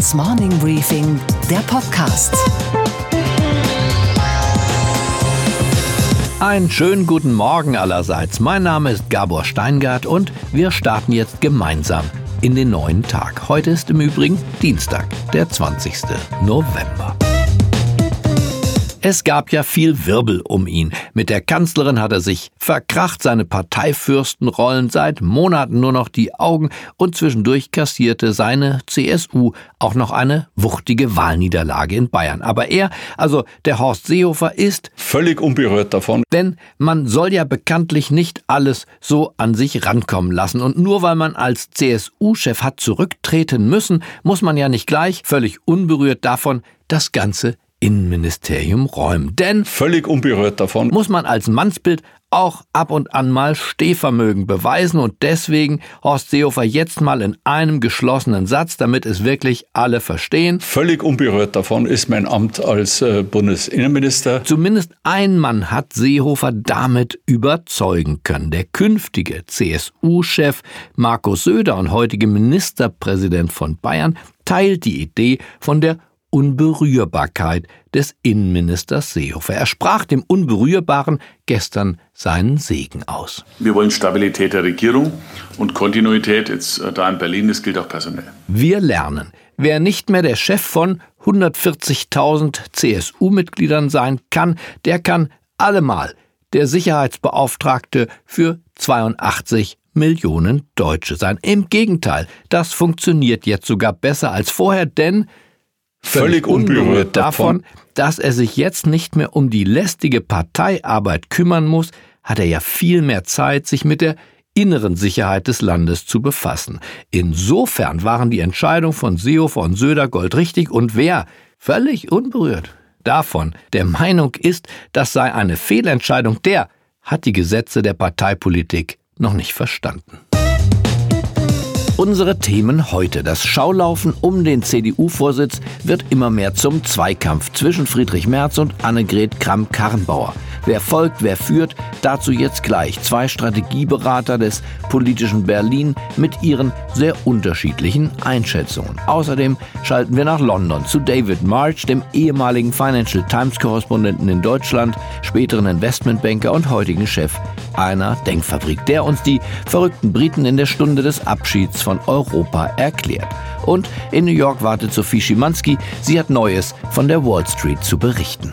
Handelsblatts Morning Briefing, der Podcast. Einen schönen guten Morgen allerseits. Mein Name ist Gabor Steingart und wir starten jetzt gemeinsam in den neuen Tag. Heute ist im Übrigen Dienstag, der 20. November. Es gab ja viel Wirbel um ihn. Mit der Kanzlerin hat er sich verkracht, seine Parteifürsten rollen seit Monaten nur noch die Augen und zwischendurch kassierte seine CSU auch noch eine wuchtige Wahlniederlage in Bayern. Aber er, also der Horst Seehofer, ist völlig unberührt davon. Denn man soll ja bekanntlich nicht alles so an sich rankommen lassen. Und nur weil man als CSU-Chef hat zurücktreten müssen, muss man ja nicht gleich völlig unberührt davon das Ganze Innenministerium räumen. Denn völlig unberührt davon muss man als Mannsbild auch ab und an mal Stehvermögen beweisen und deswegen Horst Seehofer jetzt mal in einem geschlossenen Satz, damit es wirklich alle verstehen. Völlig unberührt davon ist mein Amt als äh, Bundesinnenminister. Zumindest ein Mann hat Seehofer damit überzeugen können. Der künftige CSU-Chef Markus Söder und heutige Ministerpräsident von Bayern teilt die Idee von der Unberührbarkeit des Innenministers Seehofer. Er sprach dem Unberührbaren gestern seinen Segen aus. Wir wollen Stabilität der Regierung und Kontinuität jetzt äh, da in Berlin, das gilt auch personell. Wir lernen, wer nicht mehr der Chef von 140.000 CSU-Mitgliedern sein kann, der kann allemal der Sicherheitsbeauftragte für 82 Millionen Deutsche sein. Im Gegenteil, das funktioniert jetzt sogar besser als vorher, denn völlig unberührt davon, dass er sich jetzt nicht mehr um die lästige Parteiarbeit kümmern muss, hat er ja viel mehr Zeit, sich mit der inneren Sicherheit des Landes zu befassen. Insofern waren die Entscheidungen von Seehofer und Söder goldrichtig und wer völlig unberührt davon der Meinung ist, das sei eine Fehlentscheidung, der hat die Gesetze der Parteipolitik noch nicht verstanden. Unsere Themen heute. Das Schaulaufen um den CDU-Vorsitz wird immer mehr zum Zweikampf zwischen Friedrich Merz und Annegret Kramp-Karrenbauer. Wer folgt, wer führt, dazu jetzt gleich zwei Strategieberater des politischen Berlin mit ihren sehr unterschiedlichen Einschätzungen. Außerdem schalten wir nach London zu David March, dem ehemaligen Financial Times-Korrespondenten in Deutschland, späteren Investmentbanker und heutigen Chef einer Denkfabrik, der uns die verrückten Briten in der Stunde des Abschieds von Europa erklärt. Und in New York wartet Sophie Schimanski. Sie hat Neues von der Wall Street zu berichten.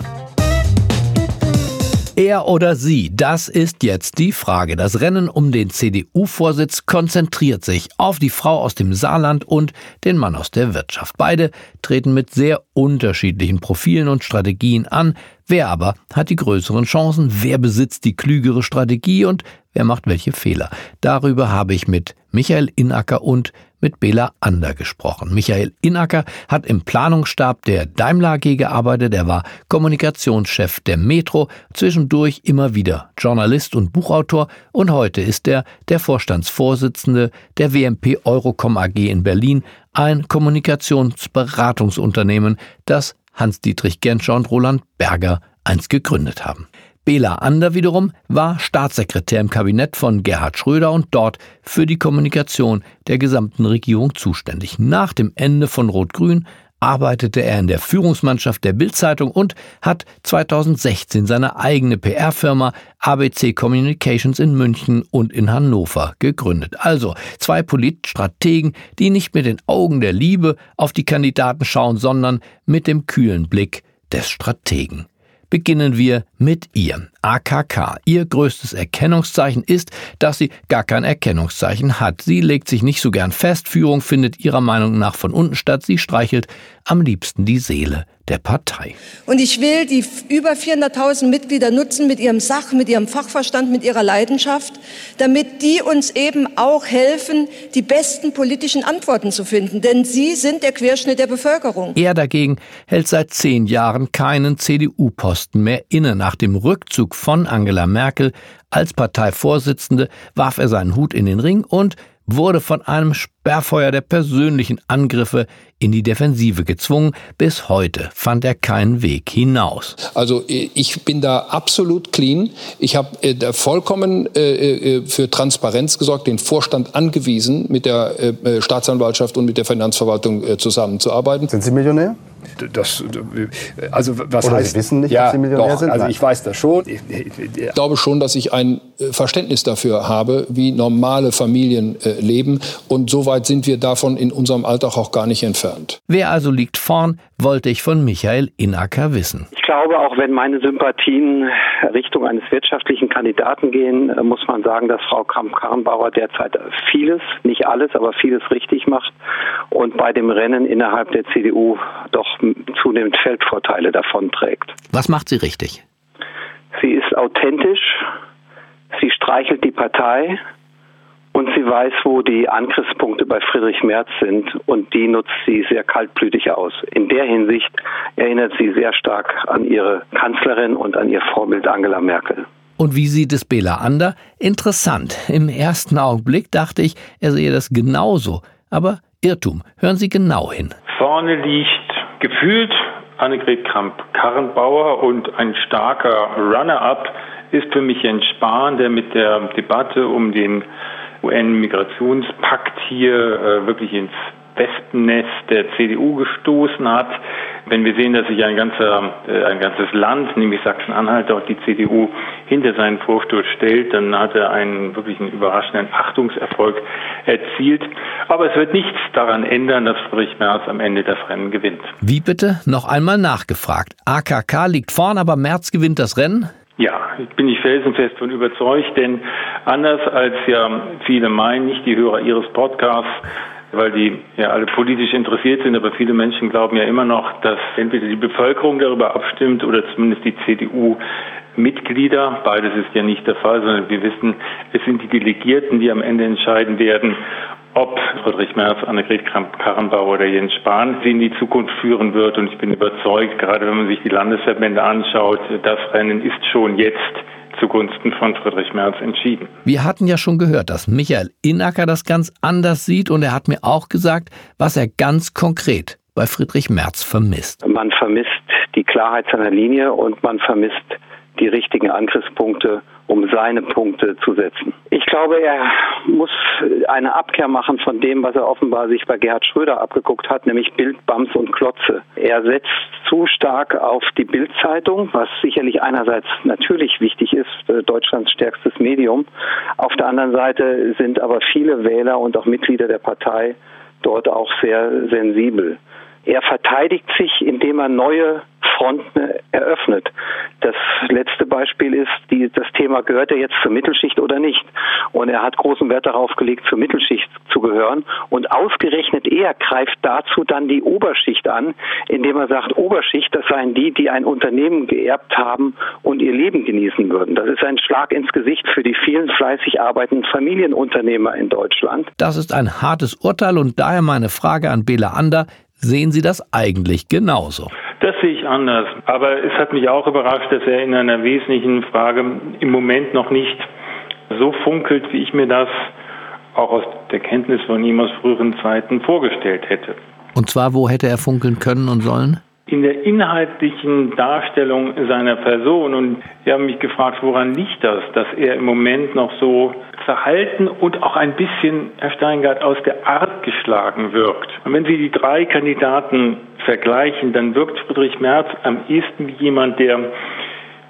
Er oder sie, das ist jetzt die Frage. Das Rennen um den CDU-Vorsitz konzentriert sich auf die Frau aus dem Saarland und den Mann aus der Wirtschaft. Beide treten mit sehr unterschiedlichen Profilen und Strategien an. Wer aber hat die größeren Chancen? Wer besitzt die klügere Strategie und wer macht welche Fehler? Darüber habe ich mit Michael Inacker und mit Bela Ander gesprochen. Michael Inacker hat im Planungsstab der Daimler AG gearbeitet. Er war Kommunikationschef der Metro, zwischendurch immer wieder Journalist und Buchautor und heute ist er der Vorstandsvorsitzende der WMP Eurocom AG in Berlin, ein Kommunikationsberatungsunternehmen, das Hans-Dietrich Genscher und Roland Berger einst gegründet haben. Bela Ander wiederum war Staatssekretär im Kabinett von Gerhard Schröder und dort für die Kommunikation der gesamten Regierung zuständig. Nach dem Ende von Rot-Grün arbeitete er in der Führungsmannschaft der Bildzeitung und hat 2016 seine eigene PR-Firma ABC Communications in München und in Hannover gegründet. Also zwei Politstrategen, die nicht mit den Augen der Liebe auf die Kandidaten schauen, sondern mit dem kühlen Blick des Strategen beginnen wir mit ihr. AKK. Ihr größtes Erkennungszeichen ist, dass sie gar kein Erkennungszeichen hat. Sie legt sich nicht so gern fest, Führung findet ihrer Meinung nach von unten statt, sie streichelt am liebsten die Seele der Partei. Und ich will die über 400.000 Mitglieder nutzen mit ihrem Sach, mit ihrem Fachverstand, mit ihrer Leidenschaft, damit die uns eben auch helfen, die besten politischen Antworten zu finden. Denn sie sind der Querschnitt der Bevölkerung. Er dagegen hält seit zehn Jahren keinen CDU-Posten mehr inne. Nach dem Rückzug von Angela Merkel als Parteivorsitzende warf er seinen Hut in den Ring und wurde von einem Sperrfeuer der persönlichen Angriffe in die Defensive gezwungen. Bis heute fand er keinen Weg hinaus. Also äh, ich bin da absolut clean. Ich habe äh, vollkommen äh, äh, für Transparenz gesorgt, den Vorstand angewiesen, mit der äh, Staatsanwaltschaft und mit der Finanzverwaltung äh, zusammenzuarbeiten. Sind Sie Millionär? Das, also was Oder heißt, Sie wissen nicht, ja, dass Sie Millionär doch, sind? Also ich weiß das schon. Ich, ich, ich glaube schon, dass ich ein äh, Verständnis dafür habe, wie normale Familien äh, leben. Und so weit sind wir davon in unserem Alltag auch gar nicht entfernt. Wer also liegt vorn, wollte ich von Michael Inacker wissen. Ich glaube, auch wenn meine Sympathien Richtung eines wirtschaftlichen Kandidaten gehen, äh, muss man sagen, dass Frau Kramp-Karrenbauer derzeit vieles, nicht alles, aber vieles richtig macht und bei dem Rennen innerhalb der CDU doch zunehmend Feldvorteile davonträgt. Was macht sie richtig? Sie ist authentisch, sie streichelt die Partei und sie weiß, wo die Angriffspunkte bei Friedrich Merz sind und die nutzt sie sehr kaltblütig aus. In der Hinsicht erinnert sie sehr stark an ihre Kanzlerin und an ihr Vorbild Angela Merkel. Und wie sieht es Bela Ander? Interessant. Im ersten Augenblick dachte ich, er sehe das genauso. Aber Irrtum. Hören Sie genau hin. Vorne liegt gefühlt Annegret Kramp-Karrenbauer und ein starker Runner-up ist für mich Jens Spahn, der mit der Debatte um den UN-Migrationspakt hier äh, wirklich ins Wespennest der CDU gestoßen hat. Wenn wir sehen, dass sich ein, ganzer, äh, ein ganzes Land, nämlich Sachsen-Anhalt, auch die CDU hinter seinen Vorstoß stellt, dann hat er einen wirklich einen überraschenden Achtungserfolg erzielt. Aber es wird nichts daran ändern, dass Friedrich Merz am Ende das Rennen gewinnt. Wie bitte? Noch einmal nachgefragt. AKK liegt vorn, aber Merz gewinnt das Rennen? Ja, ich bin ich felsenfest von überzeugt, denn anders als ja viele meinen, nicht die Hörer Ihres Podcasts, weil die ja alle politisch interessiert sind, aber viele Menschen glauben ja immer noch, dass entweder die Bevölkerung darüber abstimmt oder zumindest die CDU Mitglieder. Beides ist ja nicht der Fall, sondern wir wissen, es sind die Delegierten, die am Ende entscheiden werden, ob Friedrich Merz, Annegret Kramp-Karrenbauer oder Jens Spahn sie in die Zukunft führen wird. Und ich bin überzeugt, gerade wenn man sich die Landesverbände anschaut, das Rennen ist schon jetzt zugunsten von Friedrich Merz entschieden. Wir hatten ja schon gehört, dass Michael Inacker das ganz anders sieht und er hat mir auch gesagt, was er ganz konkret bei Friedrich Merz vermisst. Man vermisst die Klarheit seiner Linie und man vermisst die richtigen Angriffspunkte, um seine Punkte zu setzen. Ich glaube, er muss eine Abkehr machen von dem, was er offenbar sich bei Gerhard Schröder abgeguckt hat, nämlich Bild, Bams und Klotze. Er setzt zu stark auf die Bildzeitung, was sicherlich einerseits natürlich wichtig ist, äh, Deutschlands stärkstes Medium. Auf der anderen Seite sind aber viele Wähler und auch Mitglieder der Partei dort auch sehr sensibel. Er verteidigt sich, indem er neue Fronten eröffnet. Das letzte Beispiel ist, die, das Thema, gehört er jetzt zur Mittelschicht oder nicht? Und er hat großen Wert darauf gelegt, zur Mittelschicht zu gehören. Und ausgerechnet er greift dazu dann die Oberschicht an, indem er sagt, Oberschicht, das seien die, die ein Unternehmen geerbt haben und ihr Leben genießen würden. Das ist ein Schlag ins Gesicht für die vielen fleißig arbeitenden Familienunternehmer in Deutschland. Das ist ein hartes Urteil und daher meine Frage an Bela Ander. Sehen Sie das eigentlich genauso? Das sehe ich anders. Aber es hat mich auch überrascht, dass er in einer wesentlichen Frage im Moment noch nicht so funkelt, wie ich mir das auch aus der Kenntnis von ihm aus früheren Zeiten vorgestellt hätte. Und zwar, wo hätte er funkeln können und sollen? In der inhaltlichen Darstellung seiner Person. Und Sie haben mich gefragt, woran liegt das, dass er im Moment noch so verhalten und auch ein bisschen, Herr Steingart, aus der Art geschlagen wirkt. Und wenn Sie die drei Kandidaten vergleichen, dann wirkt Friedrich Merz am ehesten wie jemand, der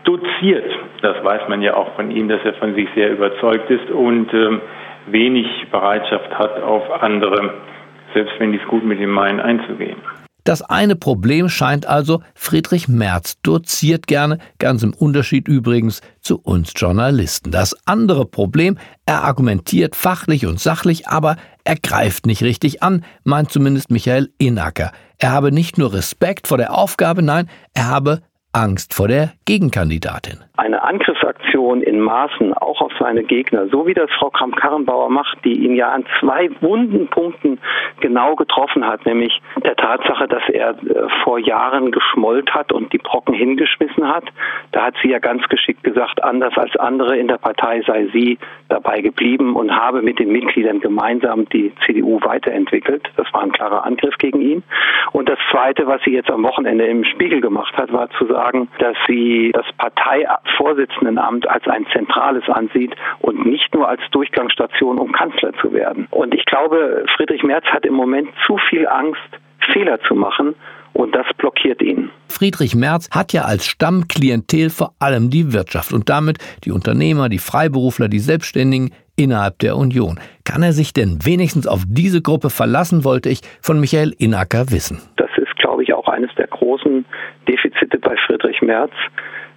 doziert. Das weiß man ja auch von ihm, dass er von sich sehr überzeugt ist und ähm, wenig Bereitschaft hat, auf andere, selbst wenn die es gut mit ihm meinen, einzugehen. Das eine Problem scheint also, Friedrich Merz doziert gerne, ganz im Unterschied übrigens zu uns Journalisten. Das andere Problem, er argumentiert fachlich und sachlich, aber er greift nicht richtig an, meint zumindest Michael Inacker. Er habe nicht nur Respekt vor der Aufgabe, nein, er habe Angst vor der Gegenkandidatin. Eine Angriffsaktion in Maßen auch auf seine Gegner, so wie das Frau Kramp-Karrenbauer macht, die ihn ja an zwei wunden Punkten genau getroffen hat, nämlich der Tatsache, dass er äh, vor Jahren geschmollt hat und die Brocken hingeschmissen hat. Da hat sie ja ganz geschickt gesagt, anders als andere in der Partei sei sie dabei geblieben und habe mit den Mitgliedern gemeinsam die CDU weiterentwickelt. Das war ein klarer Angriff gegen ihn. Und das Zweite, was sie jetzt am Wochenende im Spiegel gemacht hat, war zu sagen, dass sie das Parteivorsitzendenamt als ein zentrales ansieht und nicht nur als Durchgangsstation, um Kanzler zu werden. Und ich glaube, Friedrich Merz hat im Moment zu viel Angst, Fehler zu machen und das blockiert ihn. Friedrich Merz hat ja als Stammklientel vor allem die Wirtschaft und damit die Unternehmer, die Freiberufler, die Selbstständigen innerhalb der Union. Kann er sich denn wenigstens auf diese Gruppe verlassen, wollte ich von Michael Inacker wissen. Das ist, glaube ich, auch eines der großen Defizite bei Friedrich Merz.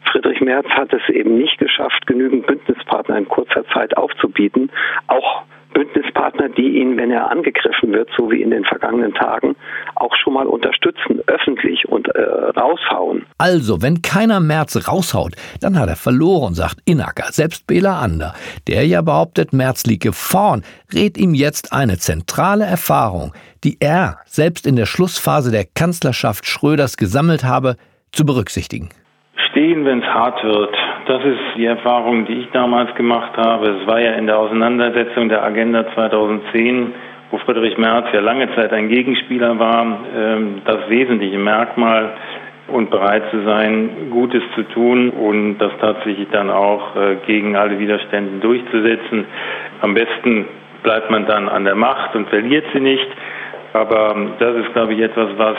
Friedrich Merz hat es eben nicht geschafft, genügend Bündnispartner in kurzer Zeit aufzubieten, auch Bündnispartner, die ihn, wenn er angegriffen wird, so wie in den vergangenen Tagen, auch schon mal unterstützen, öffentlich und äh, raushauen. Also, wenn keiner Merz raushaut, dann hat er verloren, sagt Inacker. Selbst Bela Ander, der ja behauptet, Merz liege vorn, rät ihm jetzt eine zentrale Erfahrung, die er selbst in der Schlussphase der Kanzlerschaft Schröders gesammelt habe, zu berücksichtigen. Stehen, wenn es hart wird. Das ist die Erfahrung, die ich damals gemacht habe. Es war ja in der Auseinandersetzung der Agenda 2010, wo Friedrich Merz ja lange Zeit ein Gegenspieler war, ähm, das wesentliche Merkmal und bereit zu sein, Gutes zu tun und das tatsächlich dann auch äh, gegen alle Widerstände durchzusetzen. Am besten bleibt man dann an der Macht und verliert sie nicht. Aber ähm, das ist, glaube ich, etwas, was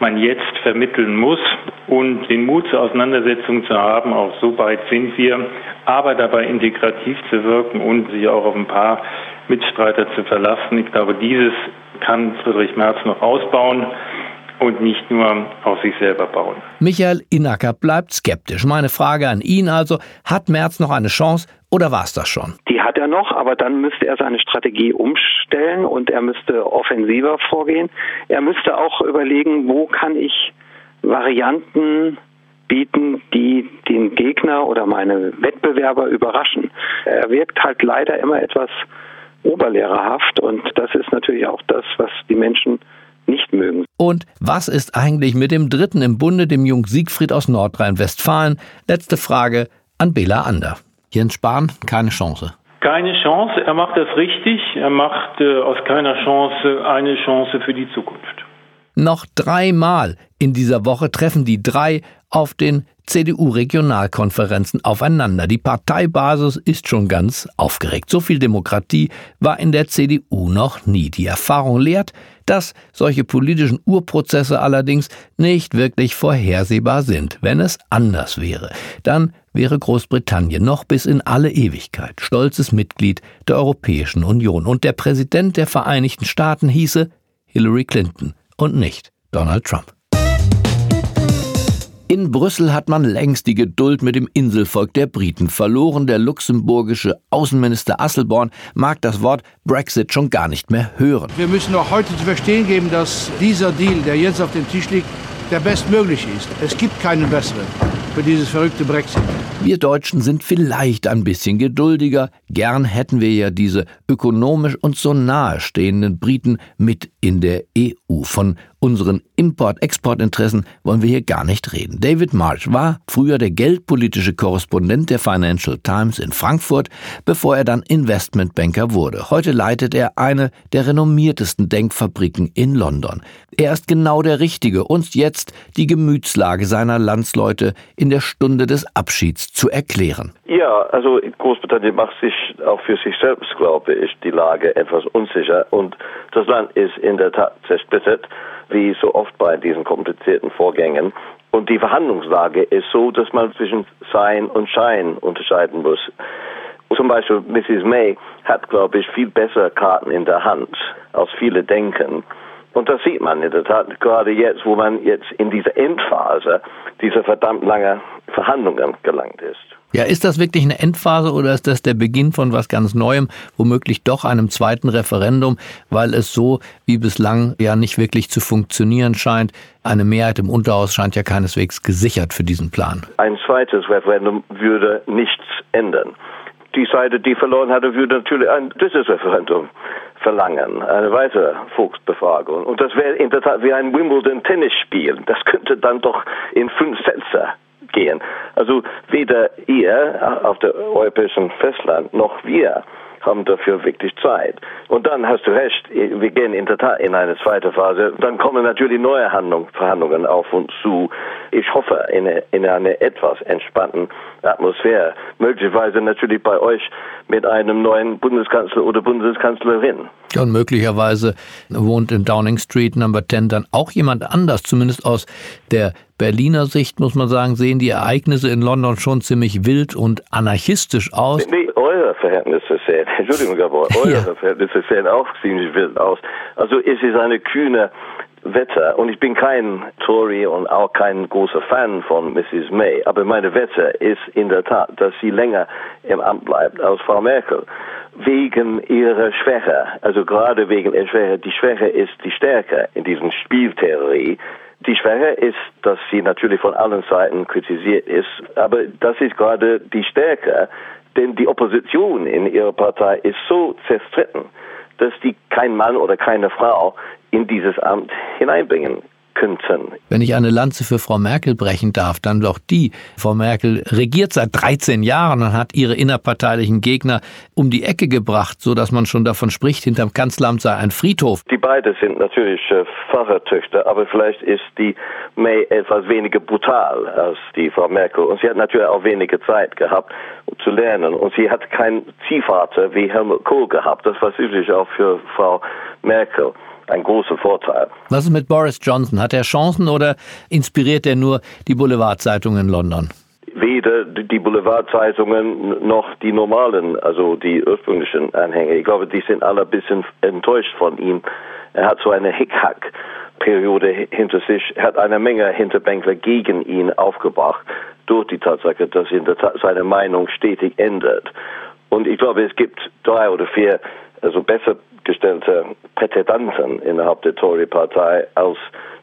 man jetzt vermitteln muss und den Mut zur Auseinandersetzung zu haben, auch so weit sind wir, aber dabei integrativ zu wirken und sich auch auf ein paar Mitstreiter zu verlassen. Ich glaube, dieses kann Friedrich Merz noch ausbauen und nicht nur auf sich selber bauen. Michael Inacker bleibt skeptisch. Meine Frage an ihn also, hat Merz noch eine Chance oder war es das schon? Die hat er noch, aber dann müsste er seine Strategie umstellen und er müsste offensiver vorgehen. Er müsste auch überlegen, wo kann ich Varianten bieten, die den Gegner oder meine Wettbewerber überraschen. Er wirkt halt leider immer etwas oberlehrerhaft und das ist natürlich auch das, was die Menschen nicht mögen. Und was ist eigentlich mit dem Dritten im Bunde, dem Jung Siegfried aus Nordrhein-Westfalen? Letzte Frage an Bela Ander. Jens Spahn, keine Chance. Keine Chance, er macht das richtig, er macht äh, aus keiner Chance eine Chance für die Zukunft. Noch dreimal in dieser Woche treffen die drei auf den CDU-Regionalkonferenzen aufeinander. Die Parteibasis ist schon ganz aufgeregt. So viel Demokratie war in der CDU noch nie. Die Erfahrung lehrt, dass solche politischen Urprozesse allerdings nicht wirklich vorhersehbar sind. Wenn es anders wäre, dann wäre Großbritannien noch bis in alle Ewigkeit stolzes Mitglied der Europäischen Union und der Präsident der Vereinigten Staaten hieße Hillary Clinton und nicht Donald Trump. In Brüssel hat man längst die Geduld mit dem Inselvolk der Briten verloren. Der luxemburgische Außenminister Asselborn mag das Wort Brexit schon gar nicht mehr hören. Wir müssen auch heute zu verstehen geben, dass dieser Deal, der jetzt auf dem Tisch liegt, der bestmögliche ist. Es gibt keinen besseren für dieses verrückte Brexit. Wir Deutschen sind vielleicht ein bisschen geduldiger. Gern hätten wir ja diese ökonomisch und so nahestehenden Briten mit in der EU. Von unseren Import-Export-Interessen wollen wir hier gar nicht reden. David Marsh war früher der geldpolitische Korrespondent der Financial Times in Frankfurt, bevor er dann Investmentbanker wurde. Heute leitet er eine der renommiertesten Denkfabriken in London. Er ist genau der Richtige, uns jetzt die Gemütslage seiner Landsleute in der Stunde des Abschieds zu erklären. Ja, also Großbritannien macht sich auch für sich selbst, glaube ich, die Lage etwas unsicher und das Land ist in der Tat zersplittert wie so oft bei diesen komplizierten Vorgängen. Und die Verhandlungslage ist so, dass man zwischen Sein und Schein unterscheiden muss. Zum Beispiel Mrs. May hat, glaube ich, viel bessere Karten in der Hand, als viele denken. Und das sieht man in der Tat gerade jetzt, wo man jetzt in dieser Endphase dieser verdammt lange Verhandlungen gelangt ist. Ja, ist das wirklich eine Endphase oder ist das der Beginn von was ganz Neuem, womöglich doch einem zweiten Referendum, weil es so wie bislang ja nicht wirklich zu funktionieren scheint? Eine Mehrheit im Unterhaus scheint ja keineswegs gesichert für diesen Plan. Ein zweites Referendum würde nichts ändern. Die Seite, die verloren hatte, würde natürlich ein drittes Referendum verlangen, eine weitere Volksbefragung. Und das wäre in der Tat wie ein Wimbledon-Tennisspiel. Das könnte dann doch in fünf Sätze gehen. Also weder ihr auf der europäischen Festland noch wir haben dafür wirklich Zeit. Und dann hast du recht, wir gehen in der Tat in eine zweite Phase. Dann kommen natürlich neue Handlung, Verhandlungen auf uns zu. Ich hoffe, in, eine, in einer etwas entspannten Atmosphäre. Möglicherweise natürlich bei euch mit einem neuen Bundeskanzler oder Bundeskanzlerin. Und möglicherweise wohnt in Downing Street Number 10 dann auch jemand anders, zumindest aus der Berliner Sicht muss man sagen, sehen die Ereignisse in London schon ziemlich wild und anarchistisch aus. Nee, eure Verhältnisse sehen, Entschuldigung, aber eure ja. Verhältnisse sehen auch ziemlich wild aus. Also es ist eine kühne Wette und ich bin kein Tory und auch kein großer Fan von Mrs. May, aber meine Wette ist in der Tat, dass sie länger im Amt bleibt als Frau Merkel wegen ihrer Schwäche, also gerade wegen ihrer Schwäche. Die Schwäche ist die Stärke in diesem Spieltheorie die Schwäche ist, dass sie natürlich von allen Seiten kritisiert ist, aber das ist gerade die Stärke, denn die Opposition in ihrer Partei ist so zerstritten, dass die kein Mann oder keine Frau in dieses Amt hineinbringen könnten. Wenn ich eine Lanze für Frau Merkel brechen darf, dann doch die. Frau Merkel regiert seit 13 Jahren und hat ihre innerparteilichen Gegner um die Ecke gebracht, so dass man schon davon spricht, hinterm Kanzleramt sei ein Friedhof. Die beiden sind natürlich äh, Pfarrertöchter, aber vielleicht ist die May etwas weniger brutal als die Frau Merkel. Und sie hat natürlich auch weniger Zeit gehabt, um zu lernen. Und sie hat keinen Ziehvater wie Helmut Kohl gehabt. Das war sicherlich auch für Frau Merkel ein großer Vorteil. Was ist mit Boris Johnson? Hat er Chancen oder inspiriert er nur die Boulevardzeitungen in London? Weder die Boulevardzeitungen noch die normalen, also die ursprünglichen Anhänger. Ich glaube, die sind alle ein bisschen enttäuscht von ihm. Er hat so eine Hickhack-Periode hinter sich, er hat eine Menge Hinterbänkler gegen ihn aufgebracht, durch die Tatsache, dass Tat seine Meinung stetig ändert. Und ich glaube, es gibt drei oder vier also besser gestellte Prätendanten innerhalb der Tory-Partei als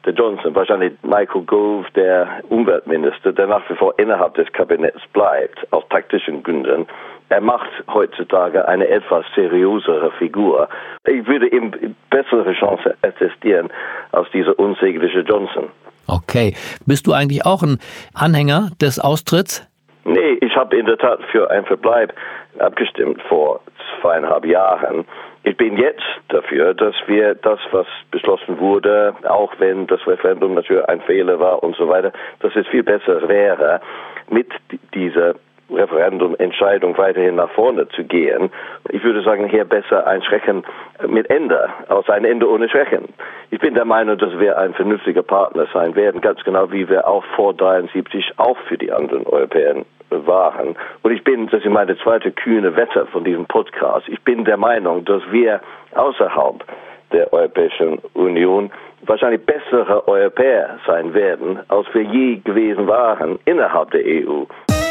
der Johnson. Wahrscheinlich Michael Gove, der Umweltminister, der nach wie vor innerhalb des Kabinetts bleibt, aus taktischen Gründen. Er macht heutzutage eine etwas seriösere Figur. Ich würde ihm bessere Chancen attestieren als dieser unsägliche Johnson. Okay. Bist du eigentlich auch ein Anhänger des Austritts? Nee, ich habe in der Tat für einen Verbleib abgestimmt vor zweieinhalb Jahren. Ich bin jetzt dafür, dass wir das, was beschlossen wurde, auch wenn das Referendum natürlich ein Fehler war und so weiter, dass es viel besser wäre, mit dieser Referendumentscheidung weiterhin nach vorne zu gehen. Ich würde sagen, hier besser ein Schrecken mit Ende, aus ein Ende ohne Schrecken. Ich bin der Meinung, dass wir ein vernünftiger Partner sein werden, ganz genau wie wir auch vor 73 auch für die anderen Europäer waren. Und ich bin, das ist meine zweite kühne Wette von diesem Podcast, ich bin der Meinung, dass wir außerhalb der Europäischen Union wahrscheinlich bessere Europäer sein werden, als wir je gewesen waren innerhalb der EU.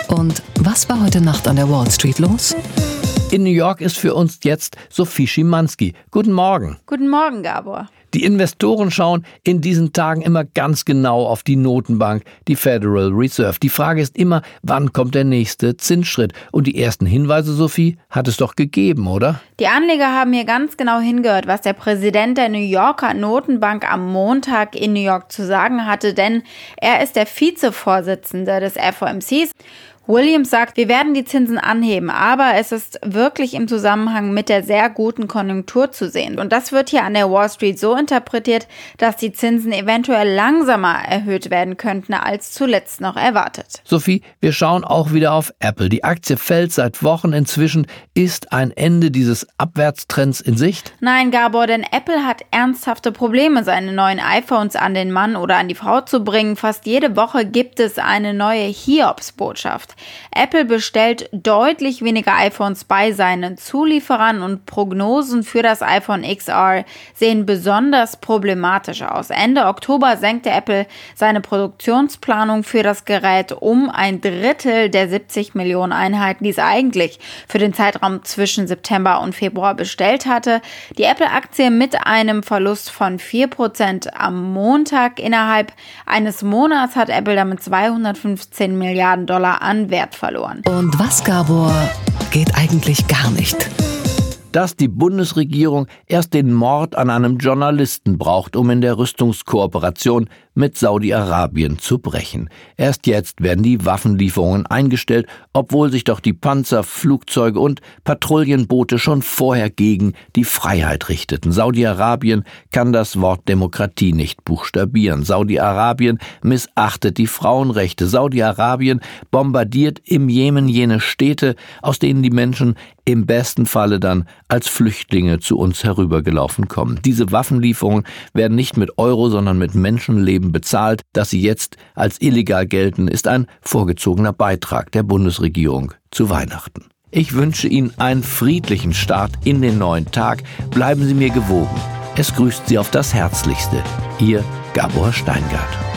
Und was war heute Nacht an der Wall Street los? In New York ist für uns jetzt Sophie Schimanski. Guten Morgen. Guten Morgen, Gabor. Die Investoren schauen in diesen Tagen immer ganz genau auf die Notenbank, die Federal Reserve. Die Frage ist immer, wann kommt der nächste Zinsschritt? Und die ersten Hinweise, Sophie, hat es doch gegeben, oder? Die Anleger haben hier ganz genau hingehört, was der Präsident der New Yorker Notenbank am Montag in New York zu sagen hatte, denn er ist der Vizevorsitzende des FOMCs Williams sagt, wir werden die Zinsen anheben, aber es ist wirklich im Zusammenhang mit der sehr guten Konjunktur zu sehen. Und das wird hier an der Wall Street so interpretiert, dass die Zinsen eventuell langsamer erhöht werden könnten als zuletzt noch erwartet. Sophie, wir schauen auch wieder auf Apple. Die Aktie fällt seit Wochen inzwischen. Ist ein Ende dieses Abwärtstrends in Sicht? Nein, Gabor, denn Apple hat ernsthafte Probleme, seine neuen iPhones an den Mann oder an die Frau zu bringen. Fast jede Woche gibt es eine neue Hiobsbotschaft. Apple bestellt deutlich weniger iPhones bei seinen Zulieferern und Prognosen für das iPhone XR sehen besonders problematisch aus. Ende Oktober senkte Apple seine Produktionsplanung für das Gerät um ein Drittel der 70 Millionen Einheiten, die es eigentlich für den Zeitraum zwischen September und Februar bestellt hatte. Die Apple-Aktie mit einem Verlust von 4% am Montag. Innerhalb eines Monats hat Apple damit 215 Milliarden Dollar an Wert verloren. Und was, Gabor, geht eigentlich gar nicht? dass die Bundesregierung erst den Mord an einem Journalisten braucht, um in der Rüstungskooperation mit Saudi-Arabien zu brechen. Erst jetzt werden die Waffenlieferungen eingestellt, obwohl sich doch die Panzer, Flugzeuge und Patrouillenboote schon vorher gegen die Freiheit richteten. Saudi-Arabien kann das Wort Demokratie nicht buchstabieren. Saudi-Arabien missachtet die Frauenrechte. Saudi-Arabien bombardiert im Jemen jene Städte, aus denen die Menschen im besten Falle dann als Flüchtlinge zu uns herübergelaufen kommen. Diese Waffenlieferungen werden nicht mit Euro, sondern mit Menschenleben bezahlt. Dass sie jetzt als illegal gelten, ist ein vorgezogener Beitrag der Bundesregierung zu Weihnachten. Ich wünsche Ihnen einen friedlichen Start in den neuen Tag. Bleiben Sie mir gewogen. Es grüßt Sie auf das Herzlichste. Ihr Gabor Steingart.